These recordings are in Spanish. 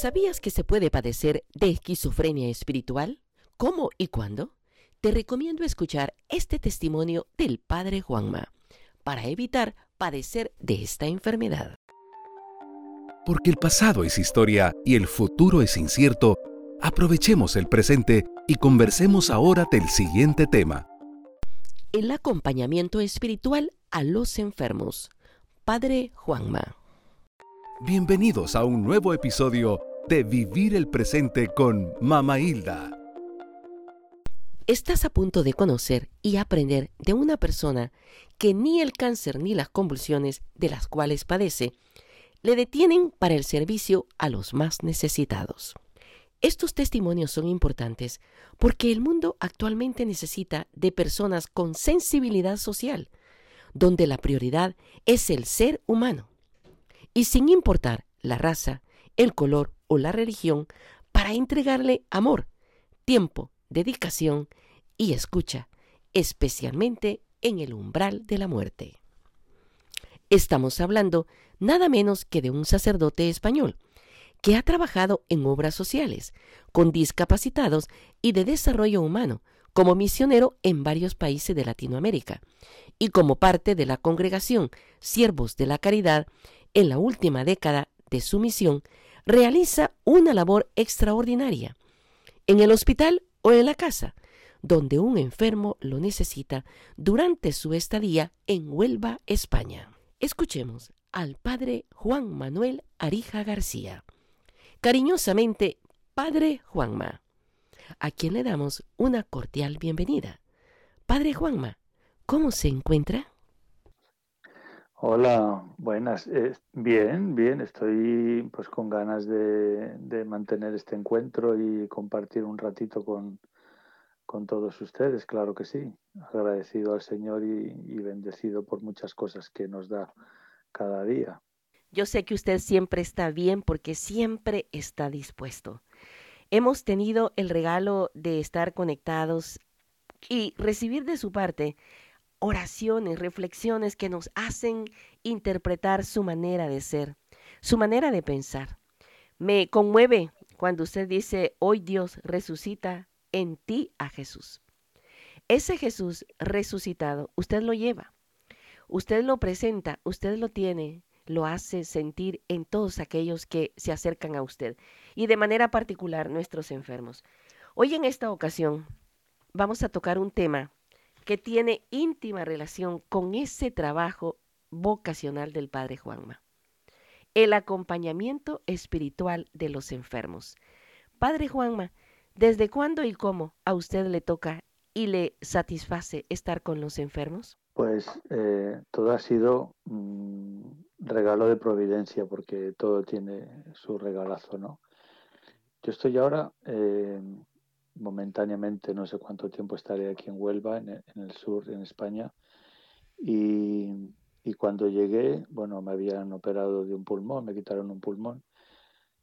¿Sabías que se puede padecer de esquizofrenia espiritual? ¿Cómo y cuándo? Te recomiendo escuchar este testimonio del Padre Juanma para evitar padecer de esta enfermedad. Porque el pasado es historia y el futuro es incierto, aprovechemos el presente y conversemos ahora del siguiente tema. El acompañamiento espiritual a los enfermos. Padre Juanma. Bienvenidos a un nuevo episodio de Vivir el Presente con Mama Hilda. Estás a punto de conocer y aprender de una persona que ni el cáncer ni las convulsiones de las cuales padece le detienen para el servicio a los más necesitados. Estos testimonios son importantes porque el mundo actualmente necesita de personas con sensibilidad social, donde la prioridad es el ser humano y sin importar la raza, el color o la religión, para entregarle amor, tiempo, dedicación y escucha, especialmente en el umbral de la muerte. Estamos hablando nada menos que de un sacerdote español, que ha trabajado en obras sociales, con discapacitados y de desarrollo humano, como misionero en varios países de Latinoamérica, y como parte de la congregación Siervos de la Caridad en la última década de su misión, realiza una labor extraordinaria, en el hospital o en la casa, donde un enfermo lo necesita durante su estadía en Huelva, España. Escuchemos al padre Juan Manuel Arija García. Cariñosamente, Padre Juanma, a quien le damos una cordial bienvenida. Padre Juanma, ¿cómo se encuentra? Hola, buenas. Eh, bien, bien. Estoy pues con ganas de, mantener este encuentro y compartir un ratito con, con, todos ustedes, claro que sí. Agradecido al Señor y bendecido por muchas cosas que nos da cada día. Yo sé que usted siempre está bien porque siempre está dispuesto. Hemos tenido el regalo de estar conectados y recibir de su parte oraciones, reflexiones que nos hacen interpretar su manera de ser, su manera de pensar. Me conmueve cuando usted dice, hoy Dios resucita en ti a Jesús. Ese Jesús resucitado, usted lo lleva, usted lo presenta, usted lo tiene, lo hace sentir en todos aquellos que se acercan a usted y de manera particular nuestros enfermos. Hoy en esta ocasión vamos a tocar un tema que tiene íntima relación con ese trabajo vocacional del Padre Juanma. El acompañamiento espiritual de los enfermos. Padre Juanma, ¿desde cuándo y cómo a usted le toca y le satisface estar con los enfermos? Pues eh, todo ha sido un regalo de providencia porque todo tiene su regalazo, ¿no? Yo estoy ahora eh, momentáneamente, no sé cuánto tiempo estaré aquí en Huelva, en el, sur, en España. Y, cuando llegué, bueno, me habían operado de un pulmón, me quitaron un pulmón,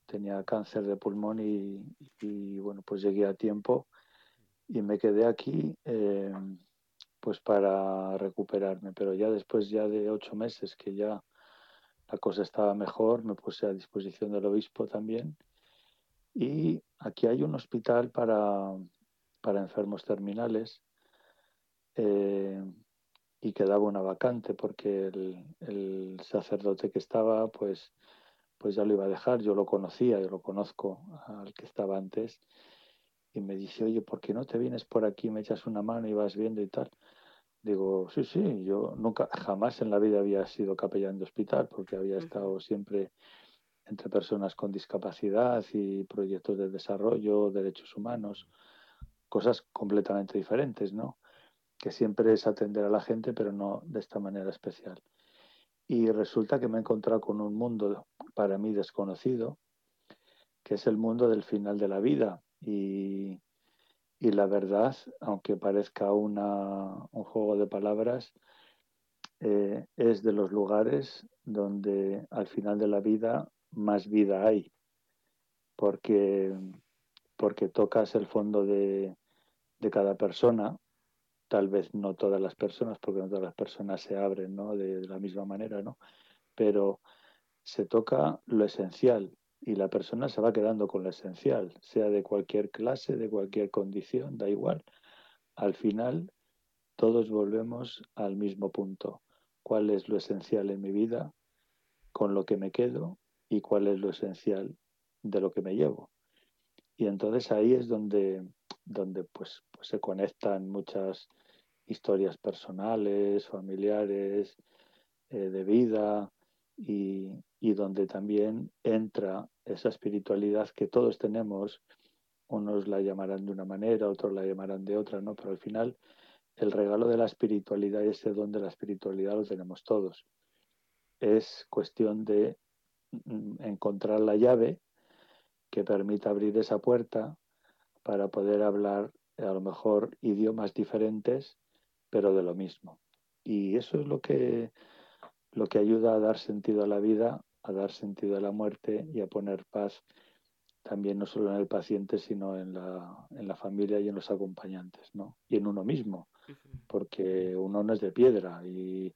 tenía cáncer de pulmón y, bueno, pues llegué a tiempo y me quedé aquí eh, pues para recuperarme. Pero ya después ya de ocho meses que ya la cosa estaba mejor, me puse a disposición del obispo también y aquí hay un hospital para, enfermos terminales eh, y quedaba una vacante porque el, sacerdote que estaba, pues, pues ya lo iba a dejar. Yo lo conocía, yo lo conozco al que estaba antes. Y me dice, oye, ¿por qué no te vienes por aquí, me echas una mano y vas viendo y tal? Digo, sí, sí, yo nunca, jamás en la vida había sido capellán de hospital porque había estado siempre entre personas con discapacidad y proyectos de desarrollo, derechos humanos, cosas completamente diferentes, ¿no? Que siempre es atender a la gente, pero no de esta manera especial. Y resulta que me he encontrado con un mundo para mí desconocido, que es el mundo del final de la vida. Y, la verdad, aunque parezca una, un juego de palabras, eh, es de los lugares donde al final de la vida más vida hay, porque, porque tocas el fondo de, cada persona, tal vez no todas las personas, porque no todas las personas se abren ¿no? de, la misma manera, ¿no? pero se toca lo esencial y la persona se va quedando con lo esencial, sea de cualquier clase, de cualquier condición, da igual. Al final, todos volvemos al mismo punto. ¿Cuál es lo esencial en mi vida? ¿Con lo que me quedo? ¿Y cuál es lo esencial de lo que me llevo? Y entonces ahí es donde, donde pues, pues se conectan muchas historias personales, familiares, eh, de vida, y, y donde también entra esa espiritualidad que todos tenemos, unos la llamarán de una manera, otros la llamarán de otra, ¿no? Pero al final el regalo de la espiritualidad y ese don de la espiritualidad lo tenemos todos. Es cuestión de encontrar la llave que permita abrir esa puerta para poder hablar a lo mejor idiomas diferentes, pero de lo mismo. Y eso es lo que lo que ayuda a dar sentido a la vida, a dar sentido a la muerte y a poner paz también no solo en el paciente, sino en la, en la familia y en los acompañantes, ¿no? Y en uno mismo, porque uno no es de piedra y,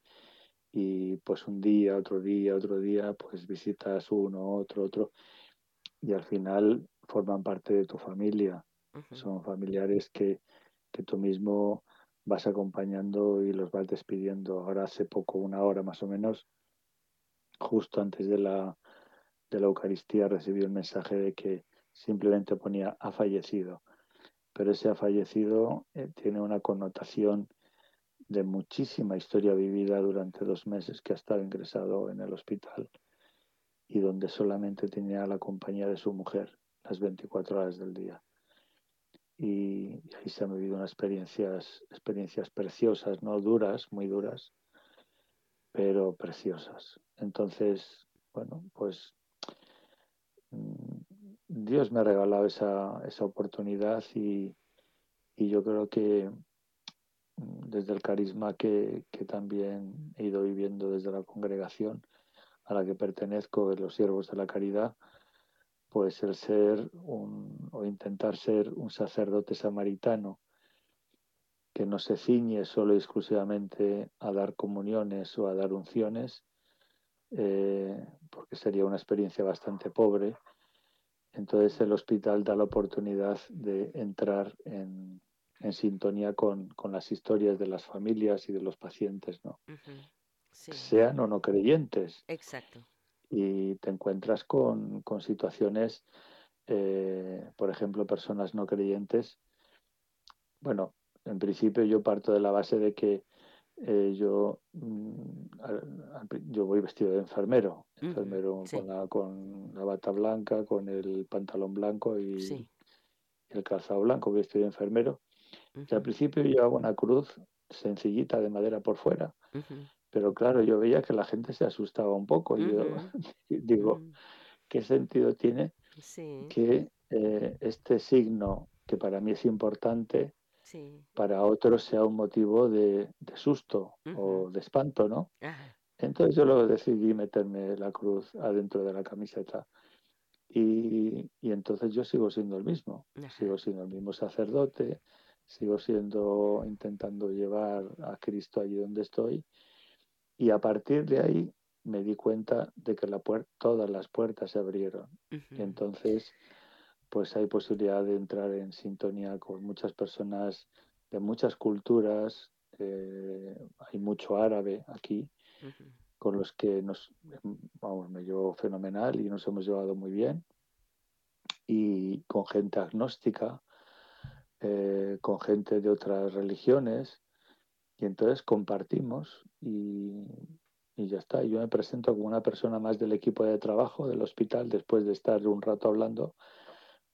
y pues un día, otro día, otro día, pues visitas uno, otro, otro, y al final forman parte de tu familia. Son familiares que, que tú mismo vas acompañando y los vas despidiendo. Ahora hace poco, una hora más o menos, justo antes de la, de la Eucaristía, recibí el mensaje de que simplemente ponía ha fallecido. Pero ese ha fallecido eh, tiene una connotación de muchísima historia vivida durante dos meses que ha estado ingresado en el hospital y donde solamente tenía la compañía de su mujer las 24 horas del día y, ahí se han vivido unas experiencias, experiencias preciosas, no duras, muy duras, pero preciosas. Entonces, bueno, pues mm, Dios me ha regalado esa, esa oportunidad y, y, yo creo que desde el carisma que, que, también he ido viviendo desde la congregación a la que pertenezco, los siervos de la caridad, pues el ser un, o intentar ser un sacerdote samaritano que no se ciñe solo y exclusivamente a dar comuniones o a dar unciones, eh, porque sería una experiencia bastante pobre. Entonces el hospital da la oportunidad de entrar en, sintonía con, las historias de las familias y de los pacientes, ¿no? Sean o no creyentes. Exacto y te encuentras con, situaciones, eh, por ejemplo, personas no creyentes. Bueno, en principio yo parto de la base de que eh, yo, mm, yo voy vestido de enfermero, enfermero con, la, con la bata blanca, con el pantalón blanco y, el calzado blanco, vestido de enfermero. Y al principio llevaba una cruz sencillita de madera por fuera. Pero claro, yo veía que la gente se asustaba un poco. Y yo digo, mm. ¿qué sentido tiene que eh, este signo, que para mí es importante, para otros sea un motivo de, susto o de espanto, ¿no? Entonces yo luego decidí meterme la cruz adentro de la camiseta. Y, y entonces yo sigo siendo el mismo, sigo siendo el mismo sacerdote, sigo siendo, intentando llevar a Cristo allí donde estoy y a partir de ahí me di cuenta de que la todas las puertas se abrieron. Y entonces, pues hay posibilidad de entrar en sintonía con muchas personas de muchas culturas. Eh, hay mucho árabe aquí, con los que nos, vamos, me llevo fenomenal y nos hemos llevado muy bien. Y con gente agnóstica, eh, con gente de otras religiones y entonces compartimos y, ya está. Yo me presento como una persona más del equipo de trabajo del hospital después de estar un rato hablando.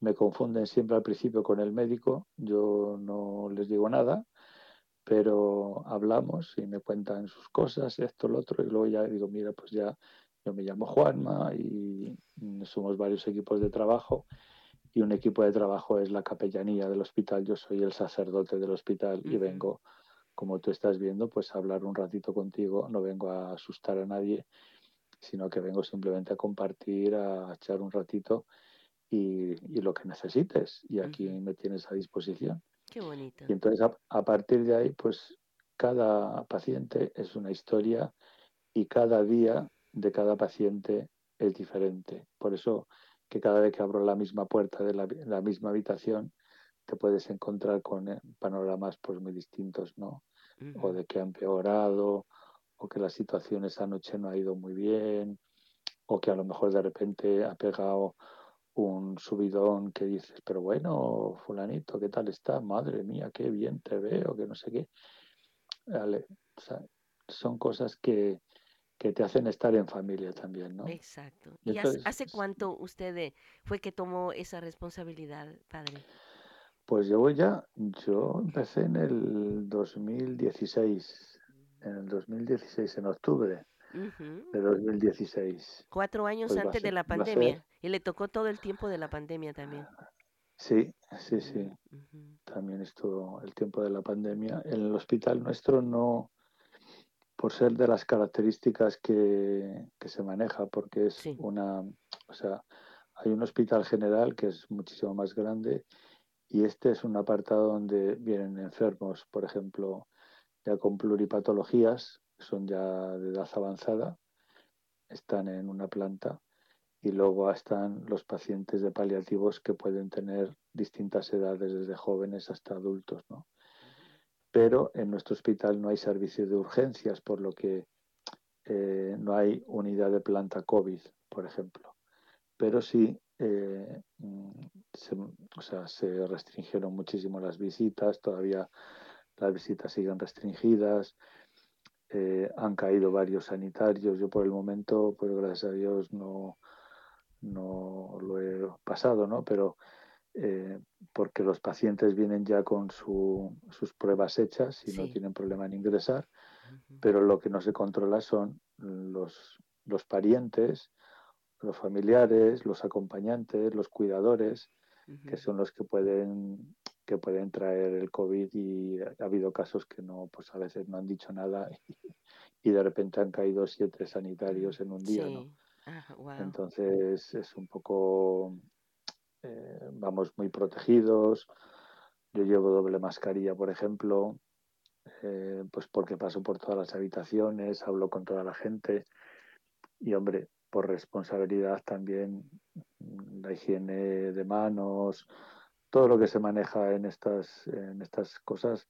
Me confunden siempre al principio con el médico, yo no les digo nada, pero hablamos y me cuentan sus cosas, esto, lo otro, y luego ya digo, mira, pues ya yo me llamo Juanma y somos varios equipos de trabajo y un equipo de trabajo es la capellanía del hospital, yo soy el sacerdote del hospital y vengo como tú estás viendo, pues hablar un ratito contigo, no vengo a asustar a nadie, sino que vengo simplemente a compartir, a echar un ratito y, lo que necesites. Y aquí me tienes a disposición. Qué bonito. Y entonces a, partir de ahí, pues cada paciente es una historia y cada día de cada paciente es diferente. Por eso que cada vez que abro la misma puerta de la, misma habitación te puedes encontrar con eh, panoramas pues muy distintos, ¿no? O de que ha empeorado, o que la situación esa noche no ha ido muy bien, o que a lo mejor de repente ha pegado un subidón que dices, pero bueno, fulanito, ¿qué tal está? Madre mía, qué bien te veo, que no sé qué. son cosas que, que te hacen estar en familia también, ¿no? Exacto. ¿Y hace, cuánto usted eh, fue que tomó esa responsabilidad, padre? Pues llevo ya, yo empecé en el 2016, en el 2016, en octubre de 2016. Cuatro años pues antes de la pandemia. Y le tocó todo el tiempo de la pandemia también. Sí, sí, sí. También estuvo el tiempo de la pandemia. En el hospital nuestro no, por ser de las características que, se maneja, porque es una, o sea, hay un hospital general que es muchísimo más grande y este es un apartado donde vienen enfermos, por ejemplo, ya con pluripatologías, son ya de edad avanzada, están en una planta y luego están los pacientes de paliativos que pueden tener distintas edades, desde jóvenes hasta adultos, ¿no? Pero en nuestro hospital no hay servicio de urgencias, por lo que eh, no hay unidad de planta COVID, por ejemplo. Pero sí eh, mm, se, o sea, se restringieron muchísimo las visitas, todavía las visitas siguen restringidas, eh, han caído varios sanitarios. Yo por el momento, pues gracias a Dios no, no lo he pasado, ¿no? Pero eh, porque los pacientes vienen ya con sus pruebas hechas y no tienen problema en ingresar, pero lo que no se controla son los, los parientes, los familiares, los acompañantes, los cuidadores, que son los que pueden que pueden traer el COVID y ha habido casos que no, pues a veces no han dicho nada y, de repente han caído siete sanitarios en un día, ¿no? Entonces es un poco eh, vamos muy protegidos. Yo llevo doble mascarilla, por ejemplo, eh, pues porque paso por todas las habitaciones, hablo con toda la gente y, hombre, por responsabilidad también mm, la higiene de manos, todo lo que se maneja en estas, en estas cosas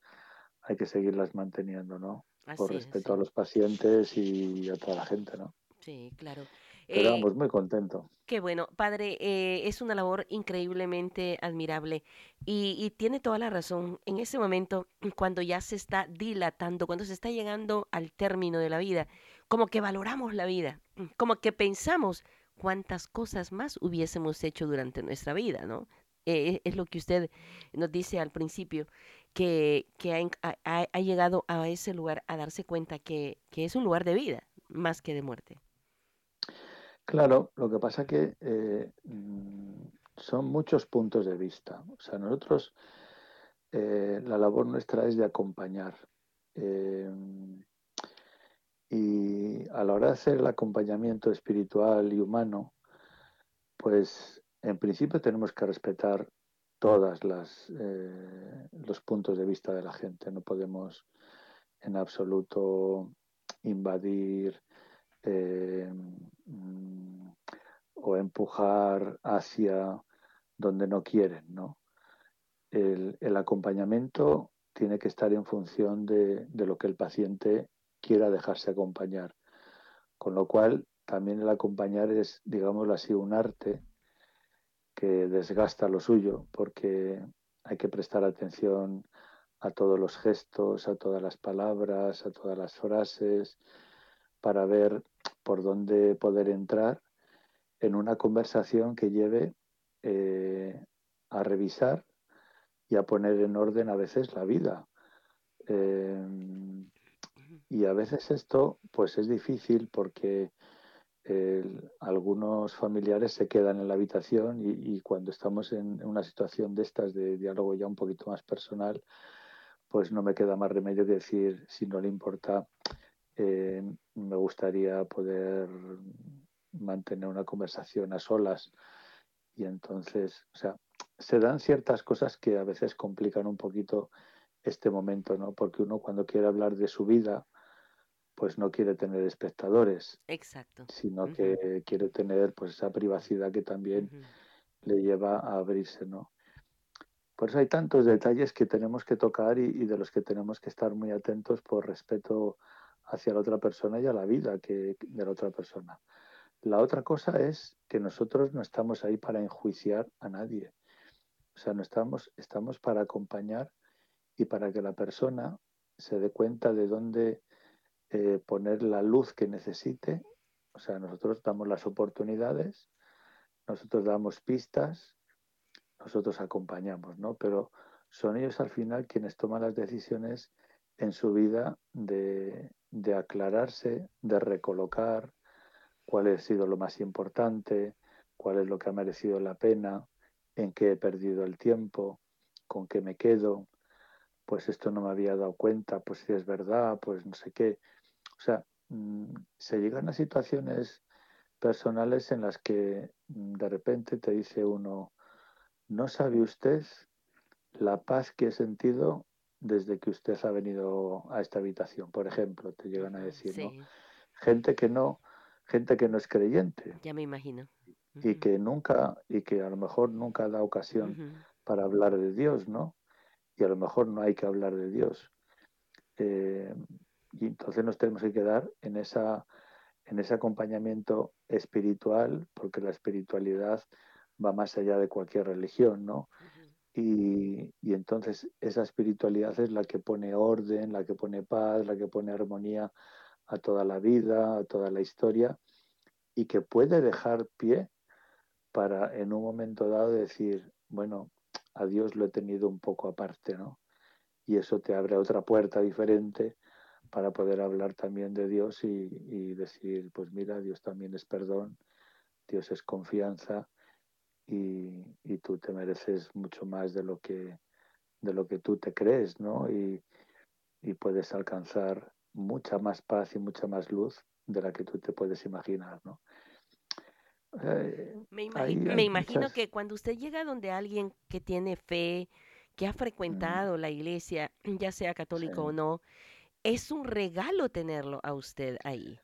hay que seguirlas manteniendo, ¿no? por respeto a los pacientes y a toda la gente, ¿no? Sí, claro. Pero eh, muy contento. Qué bueno, padre, eh, es una labor increíblemente admirable y, y, tiene toda la razón. En ese momento, cuando ya se está dilatando, cuando se está llegando al término de la vida, como que valoramos la vida, como que pensamos cuántas cosas más hubiésemos hecho durante nuestra vida, ¿no? Eh, es lo que usted nos dice al principio, que, que ha, ha, llegado a ese lugar a darse cuenta que, que es un lugar de vida más que de muerte. Claro, lo que pasa que eh, mm, son muchos puntos de vista. O sea, nosotros, eh, la labor nuestra es de acompañar. Eh, y a la hora de hacer el acompañamiento espiritual y humano, pues en principio tenemos que respetar todas las los puntos de vista de la gente. No podemos en absoluto invadir eh, mm, o empujar hacia donde no quieren, ¿no? El, acompañamiento tiene que estar en función de, lo que el paciente quiera dejarse acompañar. Con lo cual, también el acompañar es, digámoslo así, un arte que desgasta lo suyo, porque hay que prestar atención a todos los gestos, a todas las palabras, a todas las frases, para ver por dónde poder entrar en una conversación que lleve eh, a revisar y a poner en orden a veces la vida. Eh, y a veces esto pues es difícil porque algunos familiares se quedan en la habitación y, cuando estamos en, una situación de estas de diálogo ya un poquito más personal, pues no me queda más remedio que decir, si no le importa, eh, me gustaría poder mantener una conversación a solas y entonces, o sea, se dan ciertas cosas que a veces complican un poquito este momento, ¿no? Porque uno cuando quiere hablar de su vida, pues no quiere tener espectadores. Exacto. Sino que quiere tener pues esa privacidad que también le lleva a abrirse, ¿no? Por eso hay tantos detalles que tenemos que tocar y, de los que tenemos que estar muy atentos por respeto hacia la otra persona y a la vida que, de la otra persona. La otra cosa es que nosotros no estamos ahí para enjuiciar a nadie. O sea, no estamos, estamos para acompañar y para que la persona se dé cuenta de dónde eh, poner la luz que necesite. O sea, nosotros damos las oportunidades, nosotros damos pistas, nosotros acompañamos, ¿no? Pero son ellos al final quienes toman las decisiones en su vida de, de aclararse, de recolocar cuál ha sido lo más importante, cuál es lo que ha merecido la pena, en qué he perdido el tiempo, con qué me quedo, pues esto no me había dado cuenta, pues si es verdad, pues no sé qué. O sea, mm, se llegan a situaciones personales en las que mm, de repente te dice uno, no sabe usted la paz que he sentido desde que usted ha venido a esta habitación, por ejemplo, te llegan a decir, ¿no? Gente que no, gente que no es creyente. Ya me imagino. Y que nunca, y que a lo mejor nunca da ocasión para hablar de Dios, ¿no? Y a lo mejor no hay que hablar de Dios. Eh, y entonces nos tenemos que quedar en esa en ese acompañamiento espiritual, porque la espiritualidad va más allá de cualquier religión, ¿no? y, y, entonces esa espiritualidad es la que pone orden, la que pone paz, la que pone armonía a toda la vida, a toda la historia, y que puede dejar pie para en un momento dado decir, bueno, a Dios lo he tenido un poco aparte, ¿no? Y eso te abre otra puerta diferente para poder hablar también de Dios y, y decir, pues mira, Dios también es perdón, Dios es confianza y, y, tú te mereces mucho más de lo que de lo que tú te crees, ¿no? Y, y puedes alcanzar mucha más paz y mucha más luz de la que tú te puedes imaginar, ¿no? Eh, me, imagino, que cuando usted llega donde alguien que tiene fe, que ha frecuentado la iglesia, ya sea católico o no, es un regalo tenerlo a usted ahí.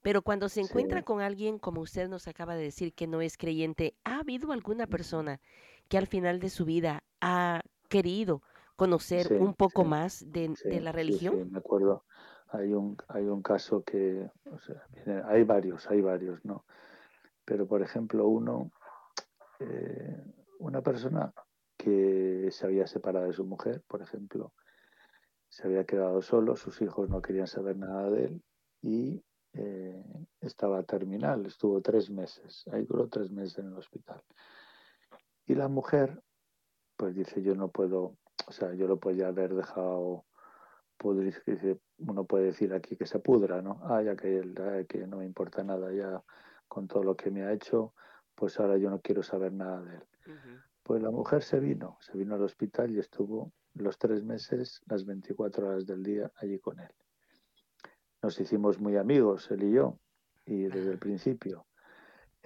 Pero cuando se encuentra con alguien, como usted nos acaba de decir, que no es creyente, ¿ha habido alguna persona que al final de su vida ha querido conocer un poco más de, la religión? Sí, me acuerdo. Hay un, hay un caso que, o sea, hay varios, hay varios, ¿no? Pero, por ejemplo, uno, eh, una persona que se había separado de su mujer, por ejemplo, se había quedado solo, sus hijos no querían saber nada de él y eh, estaba terminal, estuvo tres meses, ahí duró tres meses en el hospital. Y la mujer, pues dice, yo no puedo, o sea, yo lo podía haber dejado pudrir, uno puede decir aquí que se pudra, ¿no? Ah, ya que, él, que no me importa nada ya con todo lo que me ha hecho, pues ahora yo no quiero saber nada de él. Pues la mujer se vino, se vino al hospital y estuvo los tres meses, las 24 horas del día allí con él. Nos hicimos muy amigos, él y yo, y desde el principio.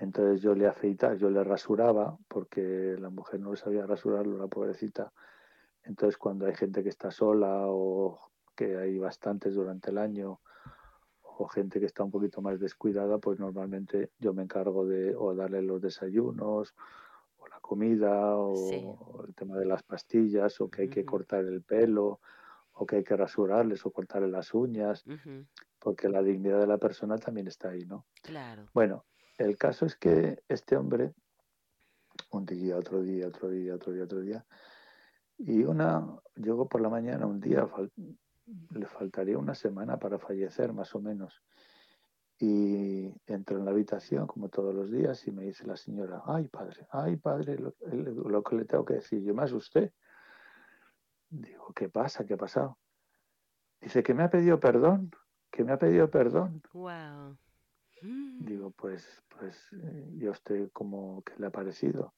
Entonces yo le afeitaba, yo le rasuraba, porque la mujer no sabía rasurarlo, la pobrecita. Entonces cuando hay gente que está sola o que hay bastantes durante el año, o gente que está un poquito más descuidada, pues normalmente yo me encargo de o darle los desayunos, o la comida, o, el tema de las pastillas, o que hay que cortar el pelo, o que hay que rasurarles o cortarle las uñas, porque la dignidad de la persona también está ahí, ¿no? Claro. Bueno, el caso es que este hombre, un día, otro día, otro día, otro día, otro día, y una, llegó por la mañana, un día, le faltaría una semana para fallecer, más o menos. Y entro en la habitación, como todos los días, y me dice la señora, ay padre, ay padre, lo, que le tengo que decir, yo me asusté. Digo, ¿qué pasa? ¿Qué ha pasado? Dice que me ha pedido perdón, que me ha pedido perdón. Wow. Digo, pues, pues eh, yo estoy como que le ha parecido.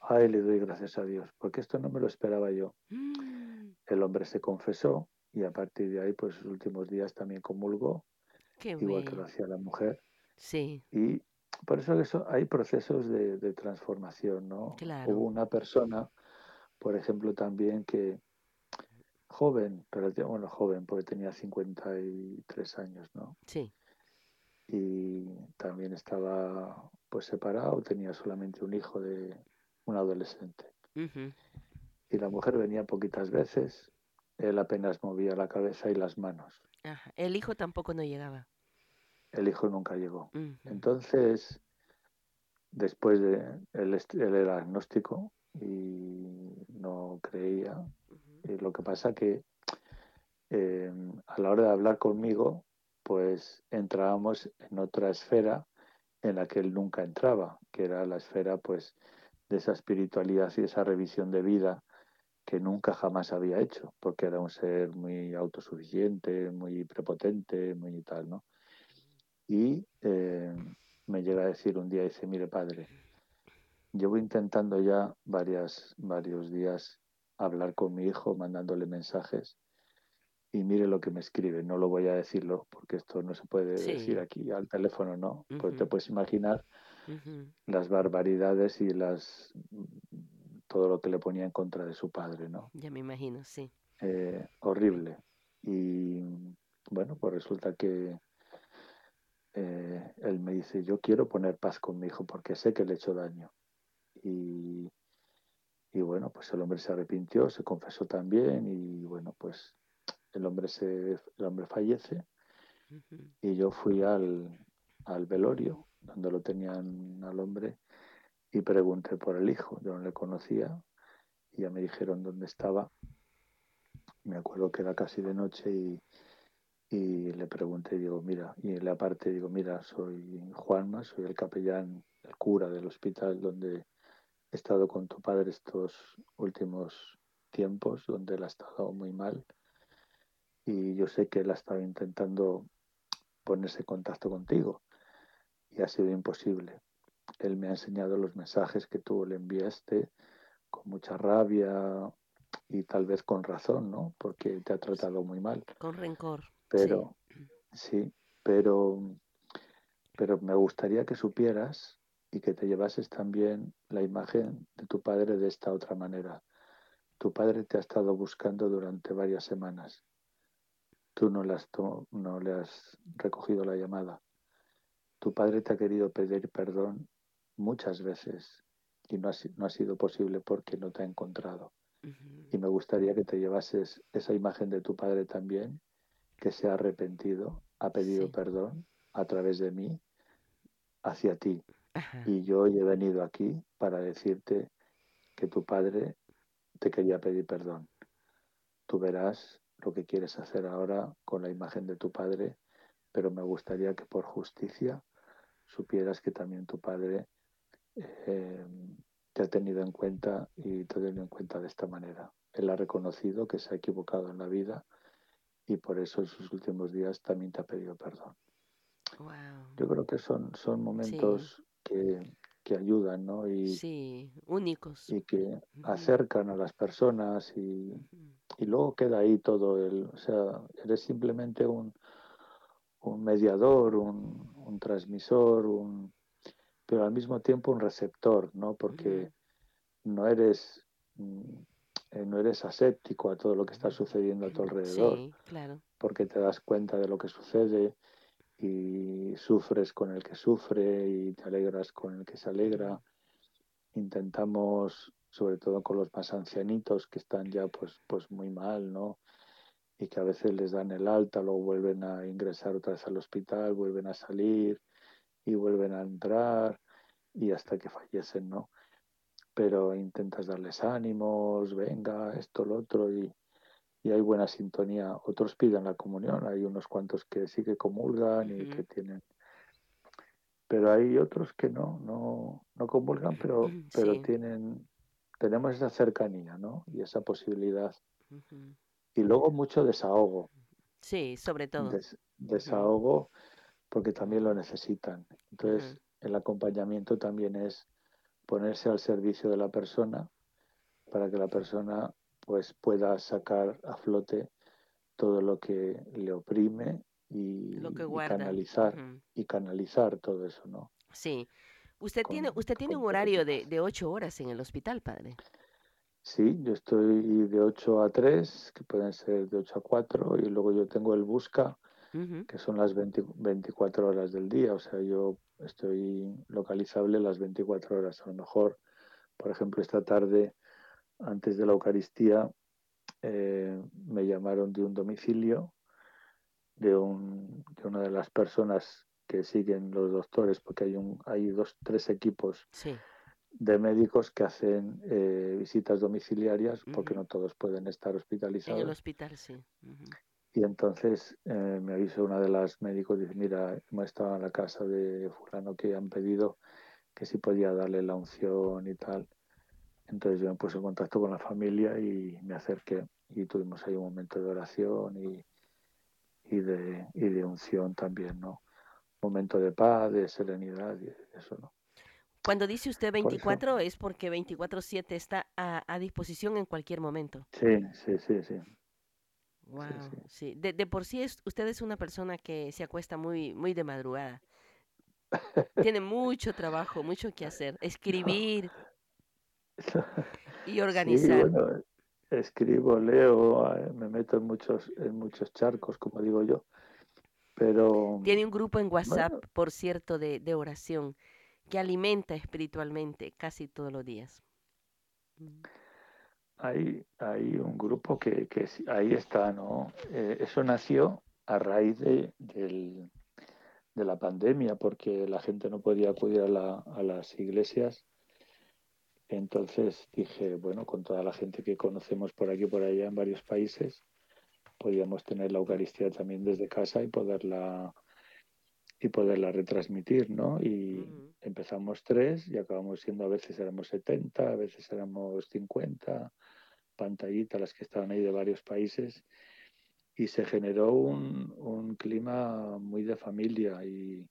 Ay, le doy gracias a Dios, porque esto no me lo esperaba yo. Mm. El hombre se confesó, y a partir de ahí, pues los últimos días también comulgó, igual que lo hacía la mujer. Sí. Y por eso, eso hay procesos de, transformación, ¿no? Hubo una persona, por ejemplo, también que, joven, relativamente, bueno, joven, porque tenía 53 años, ¿no? Sí. Y también estaba pues separado, tenía solamente un hijo de un adolescente. Ujú. Y la mujer venía poquitas veces, él apenas movía la cabeza y las manos. Ajá. El hijo tampoco no llegaba. El hijo nunca llegó. Ujú. Entonces, después de él, él era agnóstico y no creía. Ujú. Y lo que pasa que eh, a la hora de hablar conmigo, pues entrábamos en otra esfera en la que él nunca entraba, que era la esfera pues de esa espiritualidad y esa revisión de vida que nunca jamás había hecho, porque era un ser muy autosuficiente, muy prepotente, muy tal, ¿no? Y eh, me llega a decir un día, dice, mire padre, llevo intentando ya varios días hablar con mi hijo, mandándole mensajes, y mire lo que me escribe. No lo voy a decirlo, porque esto no se puede Sí. decir aquí al teléfono, ¿no? Pues te puedes imaginar las barbaridades y las todo lo que le ponía en contra de su padre, ¿no? Ya me imagino, sí. Eh, horrible. Y bueno, pues resulta que eh, él me dice, yo quiero poner paz con mi hijo porque sé que le he hecho daño. Y, y bueno, pues el hombre se arrepintió, se confesó también y bueno, pues el hombre, se, el hombre fallece y yo fui al, al velorio donde lo tenían al hombre y pregunté por el hijo, yo no le conocía y ya me dijeron dónde estaba. Me acuerdo que era casi de noche y, y le pregunté, digo, mira, y le aparte digo, mira, soy Juanma, soy el capellán, el cura del hospital donde he estado con tu padre estos últimos tiempos, donde él ha estado muy mal y yo sé que él ha estado intentando ponerse en contacto contigo y ha sido imposible. Él me ha enseñado los mensajes que tú le enviaste con mucha rabia y tal vez con razón, ¿no? Porque te ha tratado muy mal. Con rencor. Pero sí, pero pero me gustaría que supieras y que te llevases también la imagen de tu padre de esta otra manera. Tu padre te ha estado buscando durante varias semanas. Tú no le has, no le has recogido la llamada. Tu padre te ha querido pedir perdón muchas veces y no ha, no ha sido posible porque no te ha encontrado. Y me gustaría que te llevases esa imagen de tu padre también, que se ha arrepentido, ha pedido Sí. perdón a través de mí hacia ti. Ajá. Y yo hoy he venido aquí para decirte que tu padre te quería pedir perdón. Tú verás lo que quieres hacer ahora con la imagen de tu padre, pero me gustaría que por justicia supieras que también tu padre eh, te ha tenido en cuenta y te ha tenido en cuenta de esta manera. Él ha reconocido que se ha equivocado en la vida y por eso en sus últimos días también te ha pedido perdón. Wow. Yo creo que son, son momentos que, que ayudan, ¿no? Y, Sí, únicos. y que acercan a las personas y, Ujú. Y luego queda ahí todo el, o sea, eres simplemente un, un mediador, un, un transmisor, un, pero al mismo tiempo un receptor, ¿no? Porque no eres mm, eh, no eres aséptico a todo lo que está sucediendo a tu alrededor, Sí, claro. porque te das cuenta de lo que sucede y sufres con el que sufre y te alegras con el que se alegra. Intentamos, sobre todo con los más ancianitos que están ya pues, pues muy mal, ¿no? Y que a veces les dan el alta, luego vuelven a ingresar otra vez al hospital, vuelven a salir y vuelven a entrar y hasta que fallecen, ¿no? Pero intentas darles ánimos, venga, esto, lo otro, y, y hay buena sintonía. Otros piden la comunión, hay unos cuantos que sí que comulgan y que tienen pero hay otros que no, no, no comulgan, pero, pero Sí. tienen, tenemos esa cercanía, ¿no? Y esa posibilidad. Y luego mucho desahogo, Sí, sobre todo. des- desahogo, porque también lo necesitan. Entonces, el acompañamiento también es ponerse al servicio de la persona para que la persona pues pueda sacar a flote todo lo que le oprime y, Lo que y canalizar y canalizar todo eso, ¿no? Sí. Usted Con- tiene, usted tiene un horario de, de ocho horas en el hospital, padre. Sí, yo estoy de 8 a 3, que pueden ser de 8 a 4, y luego yo tengo el busca, que son las 24 horas del día. O sea, yo estoy localizable las 24 horas. A lo mejor, por ejemplo, esta tarde, antes de la Eucaristía, eh, me llamaron de un domicilio de, un, de una de las personas que siguen los doctores, porque hay, un, hay dos, tres equipos de médicos que hacen eh, visitas domiciliarias, porque no todos pueden estar hospitalizados. En el hospital, sí. Y entonces eh, me avisó una de las médicos, dice, mira, hemos estado en la casa de fulano que han pedido que si podía darle la unción y tal. Entonces yo me puse en contacto con la familia y me acerqué y tuvimos ahí un momento de oración y, y, de, y de unción también, ¿no? Momento de paz, de serenidad y eso, ¿no? Cuando dice usted 24 es porque 24/7 está a, a, disposición en cualquier momento. Sí, sí, sí, sí. Wow, sí. De, de, por sí es, usted es una persona que se acuesta muy, muy de madrugada. Tiene mucho trabajo, mucho que hacer. Escribir y organizar. Sí, bueno, escribo, leo, eh, me meto en muchos, en muchos charcos, como digo yo. Pero. Tiene un grupo en WhatsApp, por cierto, de, de oración que alimenta espiritualmente casi todos los días. Mm. Hay, hay un grupo que, que ahí está, ¿no? Eh, eso nació a raíz de, del, de la pandemia, porque la gente no podía acudir a, la, a las iglesias. Entonces dije, bueno, con toda la gente que conocemos por aquí y por allá en varios países, podíamos tener la Eucaristía también desde casa y poderla y poderla retransmitir, ¿no? Y empezamos tres y acabamos siendo a veces éramos 70, a veces éramos 50 pantallitas las que estaban ahí de varios países y se generó un, un clima muy de familia y,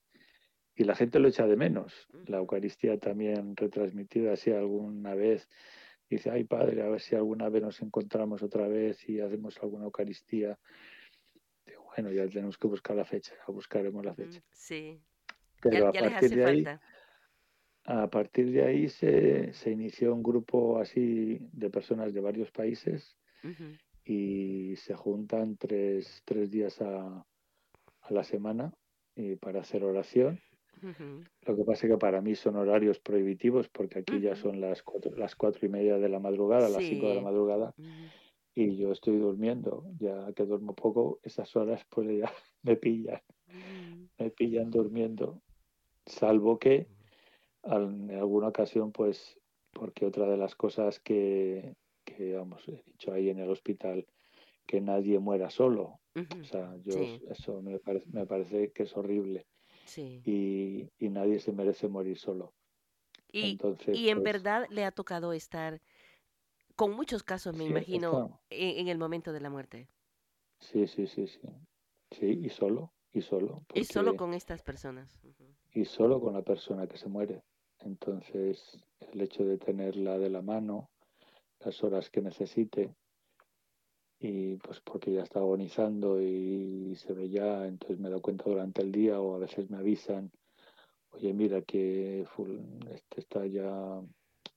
y, la gente lo echa de menos. La Eucaristía también retransmitida así alguna vez. Dice, ay padre, a ver si alguna vez nos encontramos otra vez y hacemos alguna Eucaristía bueno, ya tenemos que buscar la fecha, ya buscaremos la fecha. Sí. Pero ya, a partir de ahí, a partir de ahí se, se, inició un grupo así de personas de varios países y se juntan tres, tres días a, a, la semana y para hacer oración. Lo que pasa es que para mí son horarios prohibitivos porque aquí ya son las cuatro, las cuatro y media de la madrugada, las cinco de la madrugada y yo estoy durmiendo, ya que duermo poco, esas horas pues ya me pillan, me pillan durmiendo, salvo que en alguna ocasión pues porque otra de las cosas que, que vamos, he dicho ahí en el hospital, que nadie muera solo, o sea, yo eso me parece, me parece que es horrible y, y nadie se merece morir solo. Y, Entonces, y en pues verdad le ha tocado estar con muchos casos, me imagino, en, el momento de la muerte. Sí, sí, sí, sí. Sí, y solo, y solo. y solo con estas personas. Y solo con la persona que se muere. Entonces, el hecho de tenerla de la mano, las horas que necesite, y pues porque ya está agonizando y se ve ya, entonces me doy cuenta durante el día o a veces me avisan, oye, mira que este está ya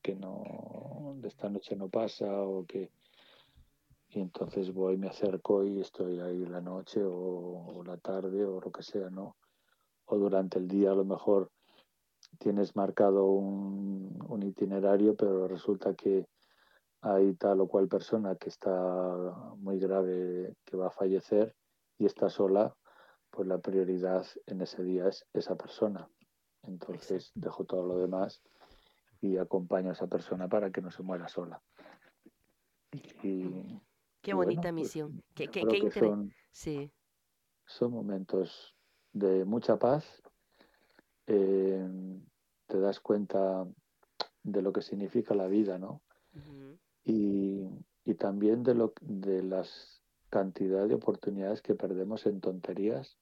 que no, de esta noche no pasa o que... Y entonces voy, me acerco y estoy ahí la noche o, la tarde o lo que sea, ¿no? O durante el día a lo mejor tienes marcado un itinerario, pero resulta que hay tal o cual persona que está muy grave, que va a fallecer y está sola, pues la prioridad en ese día es esa persona. Entonces dejo todo lo demás y acompaño a esa persona para que no se muera sola. Y, qué bonita pues, misión. qué, qué, son, sí. son momentos de mucha paz. Eh, te das cuenta de lo que significa la vida, ¿no? Y, y, también de, lo, de las cantidad de oportunidades que perdemos en tonterías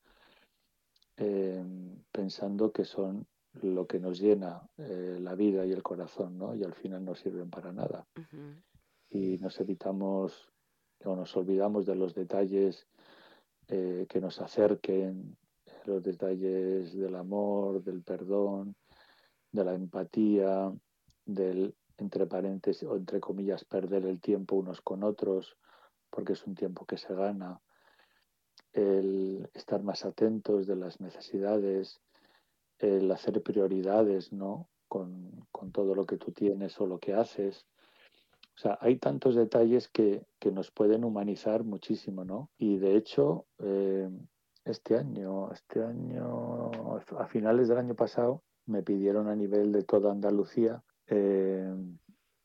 eh, pensando que son lo que nos llena eh, la vida y el corazón, ¿no? Y al final no sirven para nada. Y nos evitamos o nos olvidamos de los detalles eh, que nos acerquen, los detalles del amor, del perdón, de la empatía, del entre paréntesis o entre comillas, perder el tiempo unos con otros, porque es un tiempo que se gana, el estar más atentos de las necesidades, el hacer prioridades, ¿no? Con, todo lo que tú tienes o lo que haces. O sea, hay tantos detalles que, nos pueden humanizar muchísimo, ¿no? Y de hecho, eh, este año, este año, a finales del año pasado, me pidieron a nivel de toda Andalucía eh,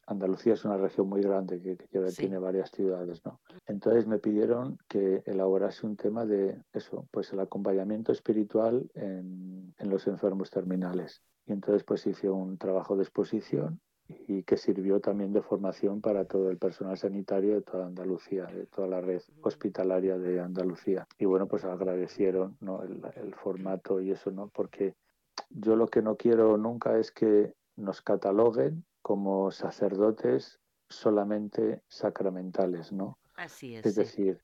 Andalucía es una región muy grande que, tiene varias ciudades, ¿no? Entonces me pidieron que elaborase un tema de eso, pues el acompañamiento espiritual en, los enfermos terminales. Y entonces pues hice un trabajo de exposición y que sirvió también de formación para todo el personal sanitario de toda Andalucía, de toda la red hospitalaria de Andalucía. Y bueno, pues agradecieron ¿no? el, el formato y eso, ¿no? Porque yo lo que no quiero nunca es que nos cataloguen como sacerdotes solamente sacramentales, ¿no? Así es. Es decir,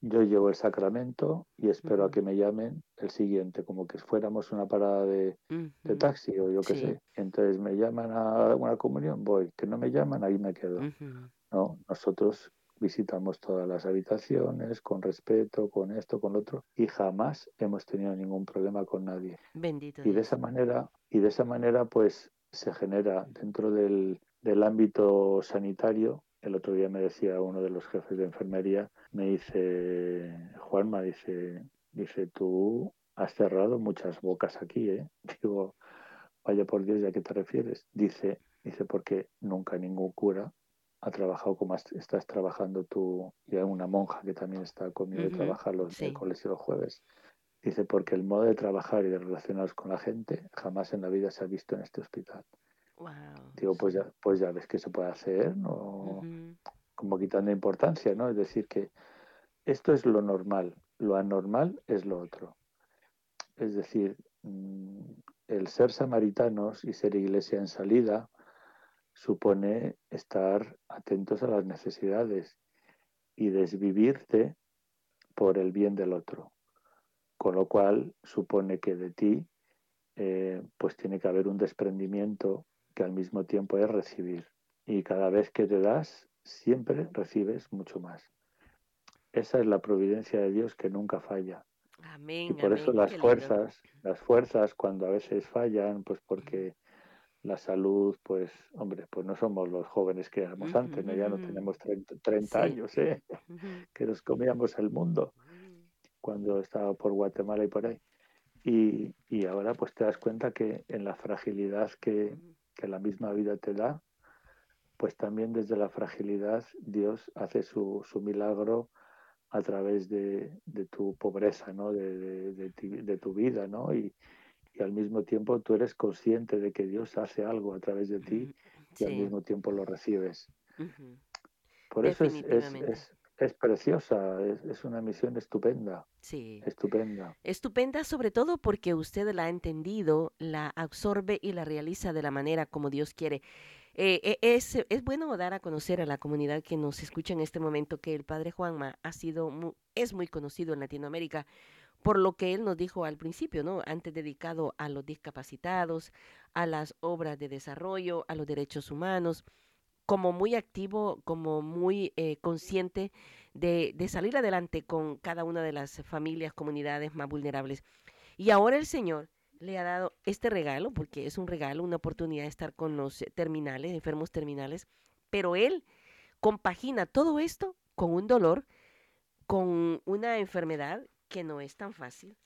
yo llevo el sacramento y espero a que me llamen el siguiente, como que fuéramos una parada de, taxi o yo qué sé. Entonces me llaman a una comunión, voy. Que no me llaman, ahí me quedo. No, nosotros visitamos todas las habitaciones con respeto, con esto, con lo otro, y jamás hemos tenido ningún problema con nadie. Bendito. Y de esa manera, y de esa manera, pues se genera dentro del, ámbito sanitario. El otro día me decía uno de los jefes de enfermería, me dice, Juanma, dice, dice, tú has cerrado muchas bocas aquí, ¿eh? Digo, vaya por Dios, ¿a qué te refieres? Dice, dice, porque nunca ningún cura ha trabajado como estás trabajando tú y hay una monja que también está conmigo de trabajar los miércoles y los jueves. Dice, porque el modo de trabajar y de relacionarse con la gente jamás en la vida se ha visto en este hospital. Digo, pues ya, pues ya ves que se puede hacer, ¿no? Como quitando importancia, ¿no? Es decir, que esto es lo normal, lo anormal es lo otro. Es decir, mm, el ser samaritanos y ser iglesia en salida supone estar atentos a las necesidades y desvivirte por el bien del otro con lo cual supone que de ti eh, pues tiene que haber un desprendimiento que al mismo tiempo es recibir. Y cada vez que te das, siempre recibes mucho más. Esa es la providencia de Dios que nunca falla. Amén, y por eso las fuerzas, las fuerzas cuando a veces fallan, pues porque la salud, pues, hombre, pues no somos los jóvenes que éramos antes, ya no tenemos 30, años, ¿eh? que nos comíamos el mundo cuando estaba por Guatemala y por ahí. Y, y, ahora pues te das cuenta que en la fragilidad que, que, la misma vida te da, pues también desde la fragilidad Dios hace su, su milagro a través de, de, tu pobreza, ¿no? de, de, de tu vida, ¿no? Y, y, al mismo tiempo tú eres consciente de que Dios hace algo a través de ti y al mismo tiempo lo recibes. Por eso es, es, es preciosa, es, una misión estupenda. Sí. Estupenda. Estupenda sobre todo porque usted la ha entendido, la absorbe y la realiza de la manera como Dios quiere. Eh, eh, es, es, bueno dar a conocer a la comunidad que nos escucha en este momento que el Padre Juanma ha sido es muy conocido en Latinoamérica por lo que él nos dijo al principio, ¿no? Antes dedicado a los discapacitados, a las obras de desarrollo, a los derechos humanos como muy activo, como muy eh, consciente de, de, salir adelante con cada una de las familias, comunidades más vulnerables. Y ahora el Señor le ha dado este regalo, porque es un regalo, una oportunidad de estar con los terminales, enfermos terminales, pero Él compagina todo esto con un dolor, con una enfermedad que no es tan fácil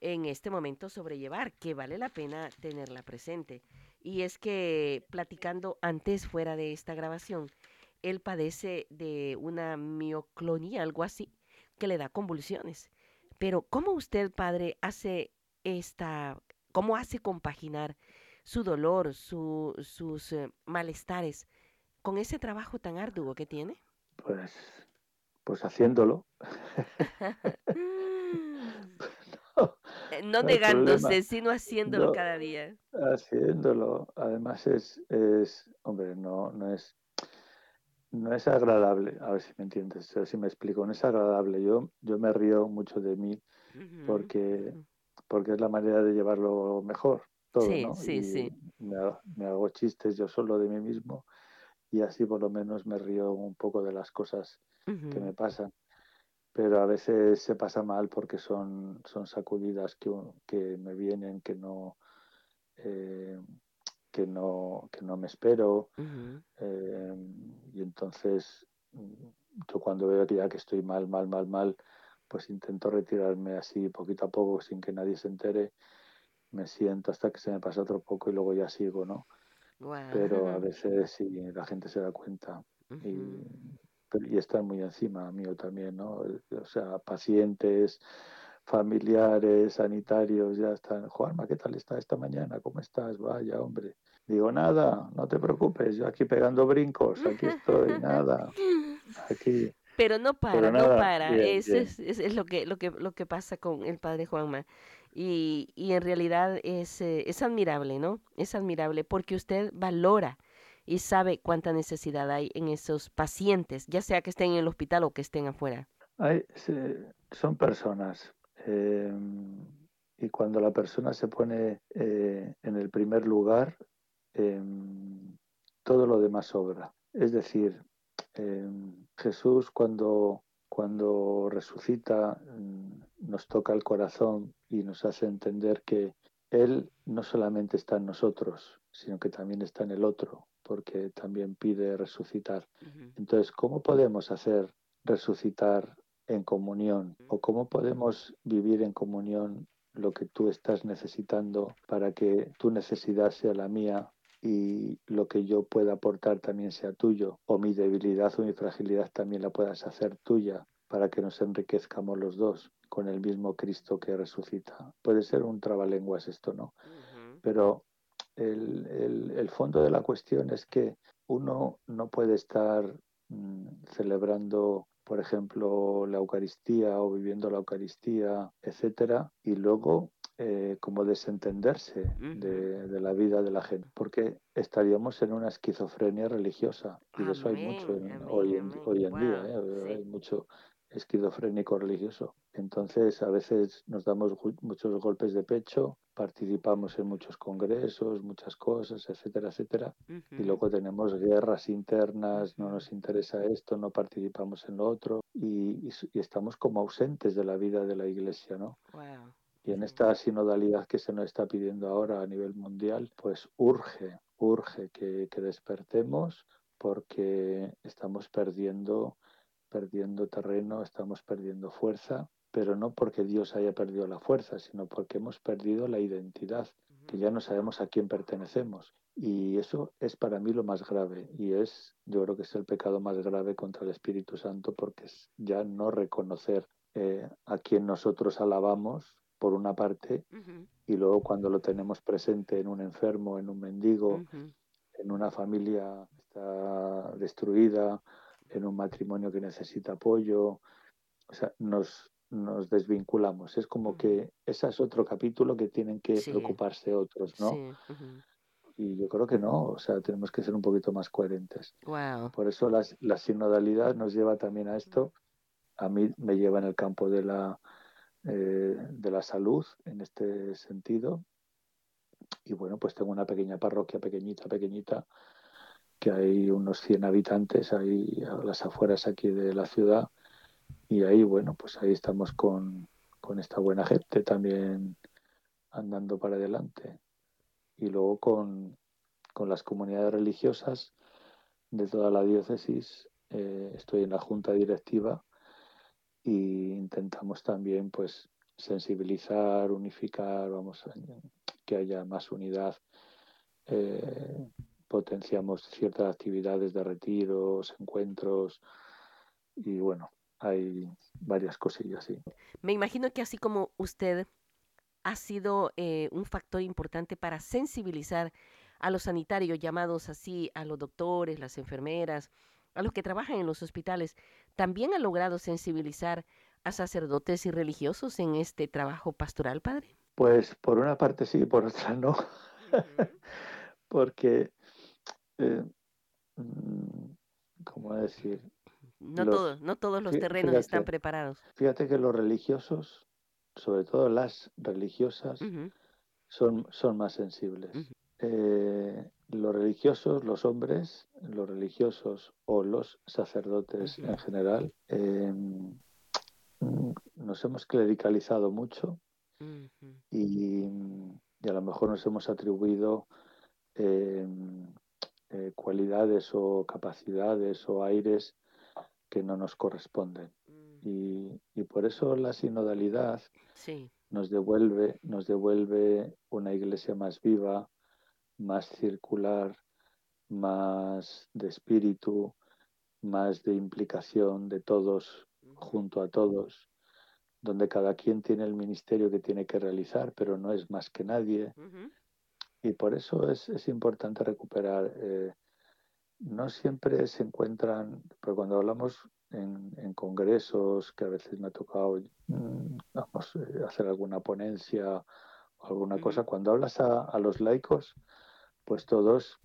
en este momento sobrellevar, que vale la pena tenerla presente. Y es que platicando antes fuera de esta grabación, él padece de una mioclonía, algo así, que le da convulsiones. Pero ¿cómo usted, padre, hace esta, cómo hace compaginar su dolor, su, sus eh, malestares con ese trabajo tan arduo que tiene? Pues, pues haciéndolo. Eh, no negándose, sino haciéndolo cada día. Haciéndolo. Además es, es hombre, no, no es no es agradable, a ver si me entiendes, si me explico, no es agradable. Yo, yo me río mucho de mí porque, porque es la manera de llevarlo mejor. Todo, sí, sí, sí. Me me hago, chistes yo solo de mí mismo y así por lo menos me río un poco de las cosas que me pasan. Pero a veces se pasa mal porque son, son sacudidas que, que me vienen, que no, eh, que no, que no me espero. Eh, y entonces yo cuando veo que ya que estoy mal, mal, mal, mal, pues intento retirarme así poquito a poco sin que nadie se entere. Me siento hasta que se me pasa otro poco y luego ya sigo, ¿no? Pero a veces sí, la gente se da cuenta. y, y están muy encima mío también, ¿no? O sea, pacientes, familiares, sanitarios, ya están. Juanma, ¿qué tal está esta mañana? ¿Cómo estás? Vaya, hombre. Digo, nada, no te preocupes, yo aquí pegando brincos, aquí estoy, nada. Aquí. Pero no para, no para. es, Es, lo que lo que lo que pasa con el padre Juanma. Y, y en realidad es, eh, es admirable, ¿no? Es admirable porque usted valora y sabe cuánta necesidad hay en esos pacientes, ya sea que estén en el hospital o que estén afuera. Son personas. Eh, y cuando la persona se pone eh, en el primer lugar, eh, todo lo demás sobra. Es decir, Jesús cuando, cuando resucita mm, nos toca el corazón y nos hace entender que Él no solamente está en nosotros, sino que también está en el otro, porque también pide resucitar. Entonces, ¿cómo podemos hacer resucitar en comunión? ¿O cómo podemos vivir en comunión lo que tú estás necesitando para que tu necesidad sea la mía y lo que yo pueda aportar también sea tuyo? ¿O mi debilidad o mi fragilidad también la puedas hacer tuya para que nos enriquezcamos los dos con el mismo Cristo que resucita? Puede ser un trabalenguas esto, ¿no? Pero el, fondo de la cuestión es que uno no puede estar mm, celebrando, por ejemplo, la Eucaristía o viviendo la Eucaristía, etcétera, y luego eh, como desentenderse de, la vida de la gente, porque estaríamos en una esquizofrenia religiosa, y de eso hay mucho hoy, en, hoy en día, ¿eh? hay mucho esquizofrénico religioso. Entonces, a veces nos damos muchos golpes de pecho, participamos en muchos congresos, muchas cosas, etcétera, etcétera, y luego tenemos guerras internas, no nos interesa esto, no participamos en lo otro, y, estamos como ausentes de la vida de la Iglesia, ¿no? Y en esta sinodalidad que se nos está pidiendo ahora a nivel mundial, pues urge, urge que, que despertemos porque estamos perdiendo perdiendo terreno, estamos perdiendo fuerza, pero no porque Dios haya perdido la fuerza, sino porque hemos perdido la identidad, que ya no sabemos a quién pertenecemos. Y eso es para mí lo más grave y es, yo creo que es el pecado más grave contra el Espíritu Santo porque es ya no reconocer eh, a quien nosotros alabamos por una parte y luego cuando lo tenemos presente en un enfermo, en un mendigo, en una familia está destruida, en un matrimonio que necesita apoyo, o sea, nos, nos desvinculamos. Es como que ese es otro capítulo que tienen que preocuparse otros, ¿no? Y yo creo que no, o sea, tenemos que ser un poquito más coherentes. Por eso la, la sinodalidad nos lleva también a esto. A mí me lleva en el campo de la, eh, de la salud, en este sentido. Y bueno, pues tengo una pequeña parroquia, pequeñita, pequeñita, que hay unos 100 habitantes ahí a las afueras aquí de la ciudad. Y ahí bueno pues ahí estamos con, con esta buena gente también andando para adelante. Y luego con, con las comunidades religiosas de toda la diócesis eh, estoy en la junta directiva e intentamos también pues sensibilizar unificar vamos que haya más unidad eh, potenciamos ciertas actividades de retiros, encuentros y bueno, hay varias cosillas, sí. Me imagino que así como usted ha sido eh, un factor importante para sensibilizar a los sanitarios, llamados así, a los doctores, las enfermeras, a los que trabajan en los hospitales, también ha logrado sensibilizar a sacerdotes y religiosos en este trabajo pastoral, padre? Pues por una parte sí, por otra no. Porque eh, mm, ¿cómo decir? No, todos, no todos los terrenos están preparados. Fíjate que los religiosos, sobre todo las religiosas, son, son más sensibles. Eh, los religiosos, los hombres, los religiosos o los sacerdotes en general, em, nos hemos clericalizado mucho y, a lo mejor nos hemos atribuido em, eh, cualidades o capacidades o aires que no nos corresponden. Mm. Y, por eso la sinodalidad nos, devuelve, nos devuelve una iglesia más viva, más circular, más de espíritu, más de implicación de todos junto a todos, donde cada quien tiene el ministerio que tiene que realizar, pero no es más que nadie. Y por eso es, es importante recuperar. Eh, no siempre se encuentran, pero cuando hablamos en, en, congresos, que a veces me ha tocado mm, vamos, eh, hacer alguna ponencia o alguna cosa, cuando hablas a, a, los laicos, pues todos